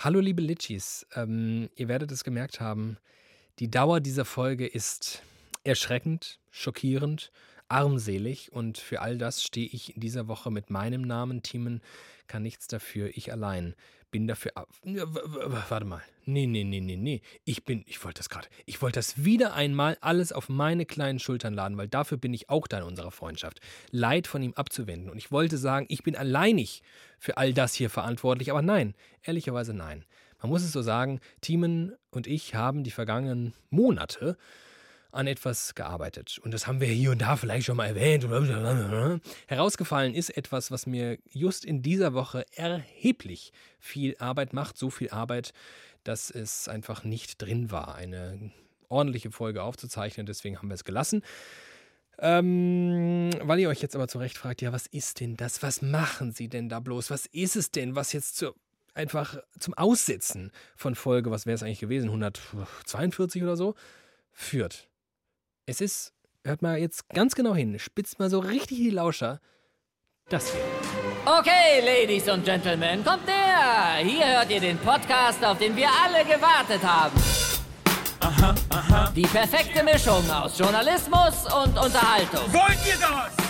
Hallo liebe Litchis, ähm, ihr werdet es gemerkt haben, die Dauer dieser Folge ist erschreckend, schockierend, armselig und für all das stehe ich in dieser Woche mit meinem Namen. Teamen kann nichts dafür, ich allein bin dafür. Warte mal. Nee, nee, nee, nee, nee. Ich bin, ich wollte das gerade. Ich wollte das wieder einmal alles auf meine kleinen Schultern laden, weil dafür bin ich auch da in unserer Freundschaft. Leid von ihm abzuwenden. Und ich wollte sagen, ich bin alleinig für all das hier verantwortlich. Aber nein, ehrlicherweise nein. Man muss es so sagen, Thiemen und ich haben die vergangenen Monate an etwas gearbeitet. Und das haben wir hier und da vielleicht schon mal erwähnt. Herausgefallen ist etwas, was mir just in dieser Woche erheblich viel Arbeit macht. So viel Arbeit, dass es einfach nicht drin war, eine ordentliche Folge aufzuzeichnen. Deswegen haben wir es gelassen. Ähm, weil ihr euch jetzt aber zu Recht fragt, ja, was ist denn das? Was machen sie denn da bloß? Was ist es denn, was jetzt zu, einfach zum Aussetzen von Folge, was wäre es eigentlich gewesen, 142 oder so, führt? Es ist, hört mal jetzt ganz genau hin, spitzt mal so richtig die Lauscher. Das hier. Okay, Ladies und Gentlemen, kommt her! Hier hört ihr den Podcast, auf den wir alle gewartet haben. Aha, aha. Die perfekte Mischung aus Journalismus und Unterhaltung. Wollt ihr das?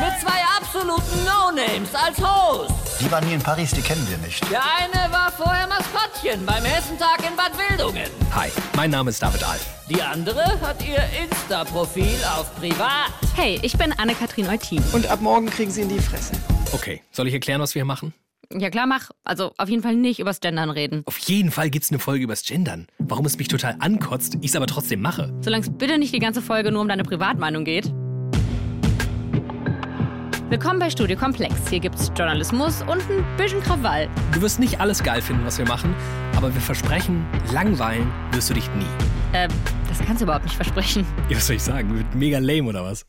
Mit zwei absoluten No-Names als Host. Die waren nie in Paris, die kennen wir nicht. Der eine war vorher Maskottchen beim Hessentag in Bad Wildungen. Hi, mein Name ist David Alf. Die andere hat ihr Insta-Profil auf Privat. Hey, ich bin Anne-Kathrin Eutin. Und ab morgen kriegen sie in die Fresse. Okay, soll ich erklären, was wir hier machen? Ja klar, mach. Also auf jeden Fall nicht übers Gendern reden. Auf jeden Fall gibt's eine Folge übers Gendern. Warum es mich total ankotzt, ich es aber trotzdem mache. Solange es bitte nicht die ganze Folge nur um deine Privatmeinung geht. Willkommen bei Studio Komplex. Hier gibt's Journalismus und ein bisschen Krawall. Du wirst nicht alles geil finden, was wir machen, aber wir versprechen, langweilen wirst du dich nie. Äh, das kannst du überhaupt nicht versprechen. Ja, was soll ich sagen? Wird mega lame oder was?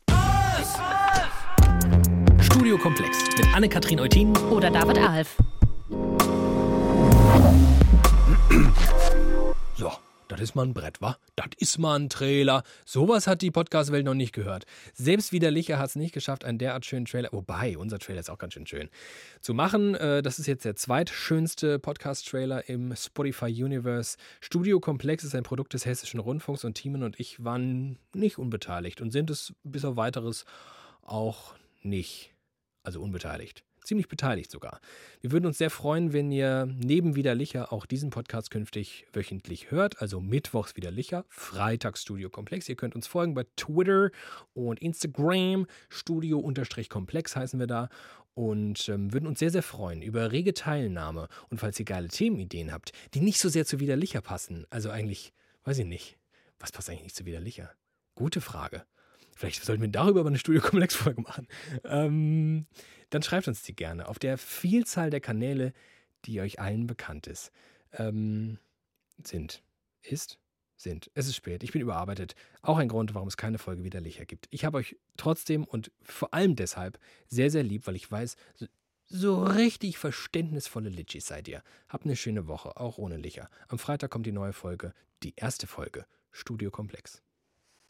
Studio Komplex mit Anne-Kathrin Eutin Oder David Alf. Das ist mal ein Brett, wa? Das ist mal ein Trailer. Sowas hat die Podcast-Welt noch nicht gehört. Selbst Widerlicher hat es nicht geschafft, einen derart schönen Trailer, wobei, unser Trailer ist auch ganz schön schön, zu machen. Äh, Das ist jetzt der zweitschönste Podcast-Trailer im Spotify-Universe. Studio Komplex ist ein Produkt des Hessischen Rundfunks und Thiemen und ich waren nicht unbeteiligt und sind es bis auf weiteres auch nicht. Also unbeteiligt. Ziemlich beteiligt sogar. Wir würden uns sehr freuen, wenn ihr neben Widerlicher auch diesen Podcast künftig wöchentlich hört. Also mittwochs Widerlicher, freitags Studio Komplex. Ihr könnt uns folgen bei Twitter und Instagram. Studio-Komplex heißen wir da. Und ähm, würden uns sehr, sehr freuen über rege Teilnahme. Und falls ihr geile Themenideen habt, die nicht so sehr zu Widerlicher passen. Also eigentlich, weiß ich nicht. Was passt eigentlich nicht zu Widerlicher? Gute Frage. Vielleicht sollten wir darüber eine Studio-Komplex-Folge machen. Ähm, dann schreibt uns die gerne auf der Vielzahl der Kanäle, die euch allen bekannt ist. Ähm, sind. Ist? Sind. Es ist spät. Ich bin überarbeitet. Auch ein Grund, warum es keine Folge widerlicher gibt. Ich habe euch trotzdem und vor allem deshalb sehr, sehr lieb, weil ich weiß, so, richtig verständnisvolle Litchis seid ihr. Habt eine schöne Woche, auch ohne Licher. Am Freitag kommt die neue Folge, die erste Folge, Studio Komplex.